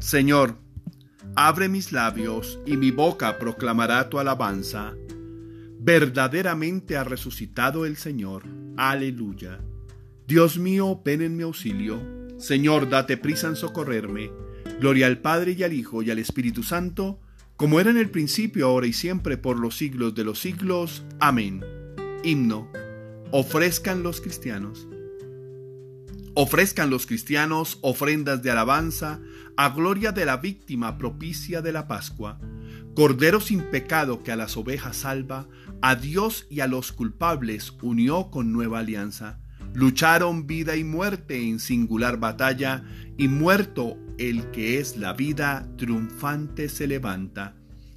Señor, abre mis labios y mi boca proclamará tu alabanza. Verdaderamente ha resucitado el Señor. Aleluya. Dios mío, ven en mi auxilio. Señor, date prisa en socorrerme. Gloria al Padre y al Hijo y al Espíritu Santo, como era en el principio, ahora y siempre, por los siglos de los siglos. Amén. Himno. Ofrezcan los cristianos. Ofrezcan los cristianos ofrendas de alabanza a gloria de la víctima propicia de la Pascua, Cordero sin pecado que a las ovejas salva, a Dios y a los culpables unió con nueva alianza. Lucharon vida y muerte en singular batalla, y muerto el que es la vida, triunfante se levanta.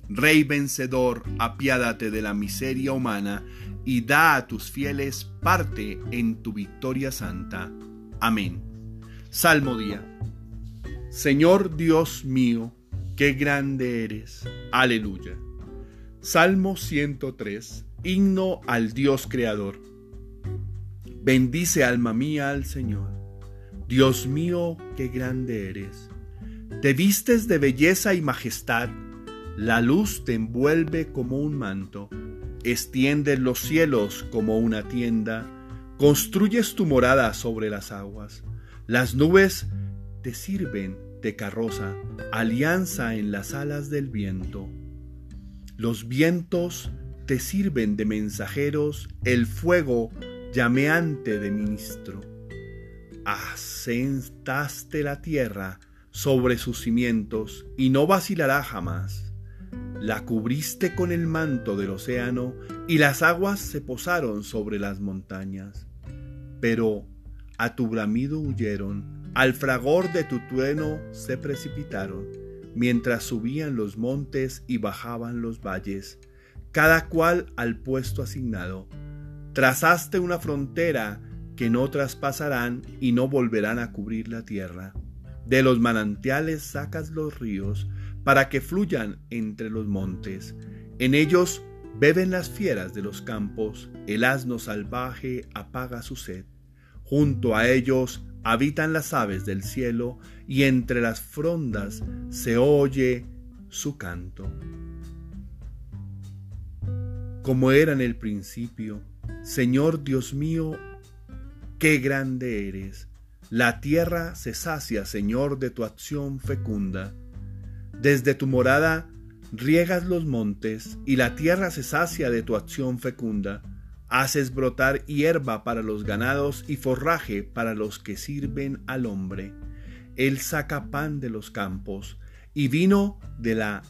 Rey vencedor, apiádate de la miseria humana, y da a tus fieles parte en tu victoria santa. Amén. Salmo día. Señor Dios mío, qué grande eres. Aleluya. Salmo 103. Himno al Dios Creador. Bendice alma mía al Señor. Dios mío, qué grande eres. Te vistes de belleza y majestad. La luz te envuelve como un manto. Extiendes los cielos como una tienda Construyes tu morada sobre las aguas. Las nubes te sirven de carroza, alianza en las alas del viento. Los vientos te sirven de mensajeros, el fuego llameante de ministro. Asentaste la tierra sobre sus cimientos y no vacilará jamás. La cubriste con el manto del océano y las aguas se posaron sobre las montañas. Pero a tu bramido huyeron, al fragor de tu trueno se precipitaron, mientras subían los montes y bajaban los valles, cada cual al puesto asignado. Trazaste una frontera que no traspasarán y no volverán a cubrir la tierra. De los manantiales sacas los ríos para que fluyan entre los montes. En ellos beben las fieras de los campos, el asno salvaje apaga su sed. Junto a ellos habitan las aves del cielo y entre las frondas se oye su canto. Como era en el principio, Señor Dios mío, qué grande eres. La tierra se sacia, Señor, de tu acción fecunda. Desde tu morada riegas los montes y la tierra se sacia de tu acción fecunda. Haces brotar hierba para los ganados y forraje para los que sirven al hombre. Él saca pan de los campos y vino de la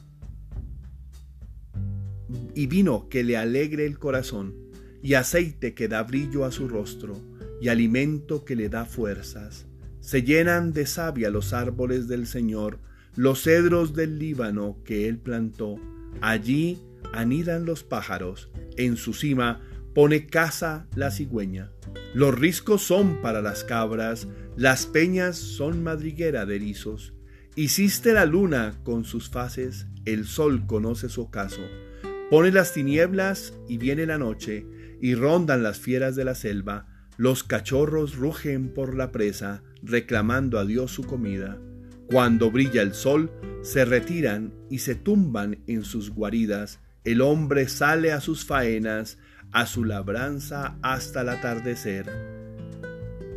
y vino que le alegre el corazón y aceite que da brillo a su rostro y alimento que le da fuerzas. Se llenan de savia los árboles del Señor, los cedros del Líbano que él plantó. Allí anidan los pájaros, en su cima pone casa la cigüeña. Los riscos son para las cabras, las peñas son madriguera de erizos. Hiciste la luna con sus fases, el sol conoce su ocaso. Pone las tinieblas y viene la noche, y rondan las fieras de la selva, los cachorros rugen por la presa, reclamando a Dios su comida. Cuando brilla el sol, se retiran y se tumban en sus guaridas. El hombre sale a sus faenas, a su labranza hasta el atardecer.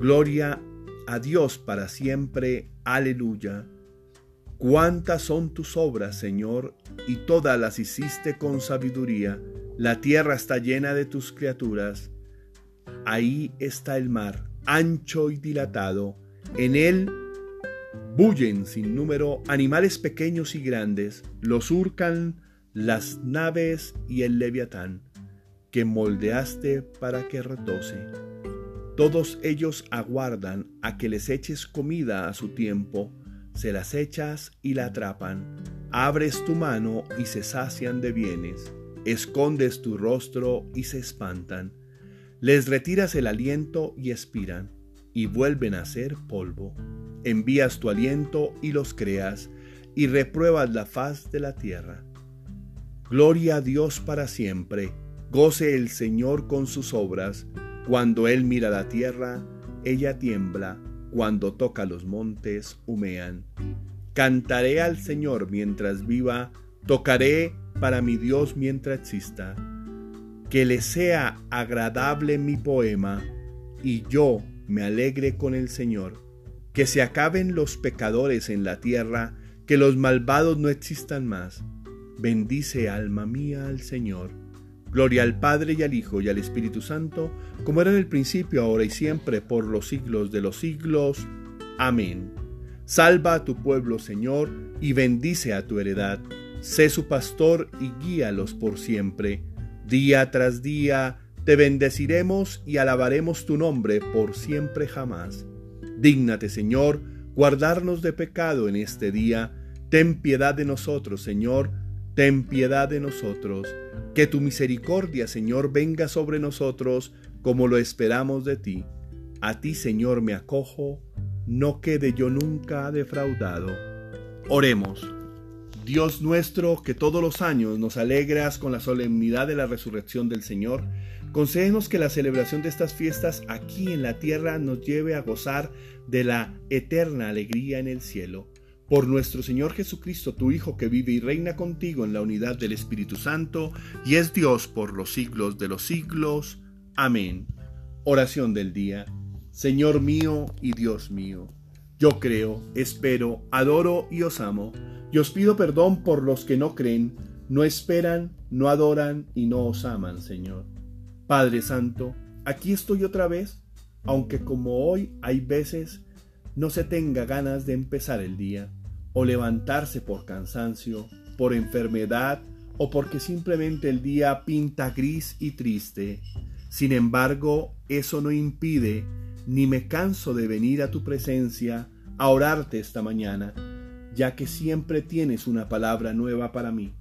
Gloria a Dios para siempre. Aleluya. Cuántas son tus obras, Señor, y todas las hiciste con sabiduría. La tierra está llena de tus criaturas. Ahí está el mar, ancho y dilatado. En él bullen sin número animales pequeños y grandes, los surcan las naves y el leviatán, que moldeaste para que retose. Todos ellos aguardan a que les eches comida a su tiempo, se las echas y la atrapan. Abres tu mano y se sacian de bienes, escondes tu rostro y se espantan les retiras el aliento y expiran, y vuelven a ser polvo. Envías tu aliento y los creas, y repruebas la faz de la tierra. Gloria a Dios para siempre, goce el Señor con sus obras. Cuando Él mira la tierra, ella tiembla, cuando toca los montes, humean. Cantaré al Señor mientras viva, tocaré para mi Dios mientras exista. Que le sea agradable mi poema y yo me alegre con el Señor. Que se acaben los pecadores en la tierra, que los malvados no existan más. Bendice alma mía al Señor. Gloria al Padre y al Hijo y al Espíritu Santo, como era en el principio, ahora y siempre, por los siglos de los siglos. Amén. Salva a tu pueblo, Señor, y bendice a tu heredad. Sé su pastor y guíalos por siempre. Día tras día te bendeciremos y alabaremos tu nombre por siempre jamás. Dígnate, Señor, guardarnos de pecado en este día. Ten piedad de nosotros, Señor, ten piedad de nosotros. Que tu misericordia, Señor, venga sobre nosotros como lo esperamos de ti. A ti, Señor, me acojo no quede yo nunca defraudado. Oremos. Dios nuestro, que todos los años nos alegras con la solemnidad de la resurrección del Señor, concédenos que la celebración de estas fiestas aquí en la tierra nos lleve a gozar de la eterna alegría en el cielo. Por nuestro Señor Jesucristo, tu Hijo, que vive y reina contigo en la unidad del Espíritu Santo, y es Dios por los siglos de los siglos. Amén. Oración del día. Señor mío y Dios mío. Yo creo, espero, adoro y os amo. Y os pido perdón por los que no creen, no esperan, no adoran y no os aman, Señor. Padre Santo, aquí estoy otra vez, aunque como hoy hay veces no se tenga ganas de empezar el día, o levantarse por cansancio, por enfermedad, o porque simplemente el día pinta gris y triste. Sin embargo, eso no impide ni me canso de venir a tu presencia a orarte esta mañana, ya que siempre tienes una palabra nueva para mí,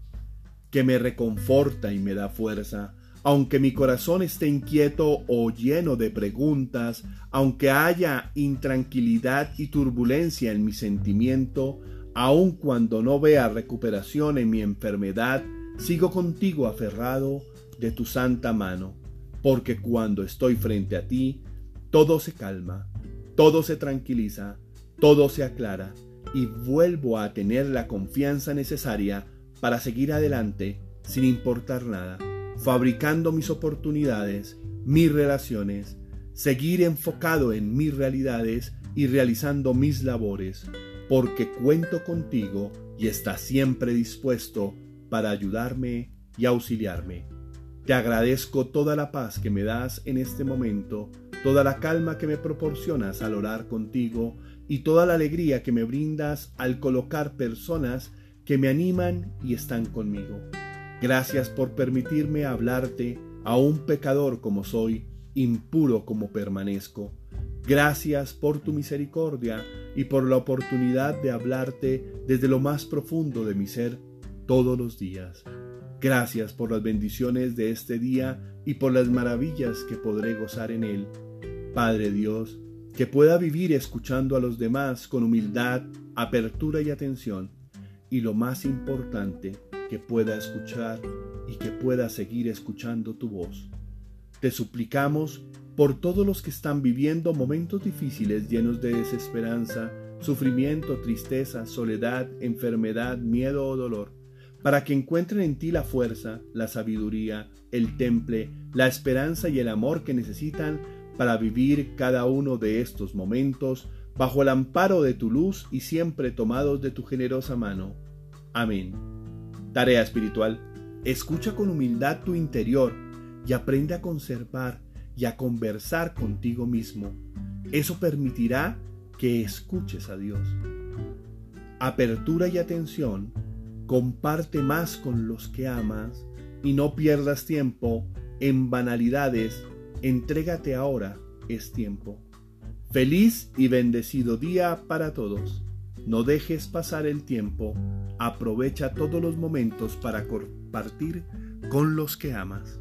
que me reconforta y me da fuerza, aunque mi corazón esté inquieto o lleno de preguntas, aunque haya intranquilidad y turbulencia en mi sentimiento, aun cuando no vea recuperación en mi enfermedad, sigo contigo aferrado de tu santa mano, porque cuando estoy frente a ti, todo se calma, todo se tranquiliza, todo se aclara y vuelvo a tener la confianza necesaria para seguir adelante sin importar nada, fabricando mis oportunidades, mis relaciones, seguir enfocado en mis realidades y realizando mis labores, porque cuento contigo y estás siempre dispuesto para ayudarme y auxiliarme. Te agradezco toda la paz que me das en este momento toda la calma que me proporcionas al orar contigo y toda la alegría que me brindas al colocar personas que me animan y están conmigo. Gracias por permitirme hablarte a un pecador como soy, impuro como permanezco. Gracias por tu misericordia y por la oportunidad de hablarte desde lo más profundo de mi ser todos los días. Gracias por las bendiciones de este día y por las maravillas que podré gozar en él Padre Dios, que pueda vivir escuchando a los demás con humildad, apertura y atención, y lo más importante, que pueda escuchar y que pueda seguir escuchando tu voz. Te suplicamos por todos los que están viviendo momentos difíciles llenos de desesperanza, sufrimiento, tristeza, soledad, enfermedad, miedo o dolor, para que encuentren en ti la fuerza, la sabiduría, el temple, la esperanza y el amor que necesitan para vivir cada uno de estos momentos bajo el amparo de tu luz y siempre tomados de tu generosa mano. Amén. Tarea espiritual. Escucha con humildad tu interior y aprende a conservar y a conversar contigo mismo. Eso permitirá que escuches a Dios. Apertura y atención. Comparte más con los que amas y no pierdas tiempo en banalidades Entrégate ahora, es tiempo. Feliz y bendecido día para todos. No dejes pasar el tiempo. Aprovecha todos los momentos para compartir con los que amas.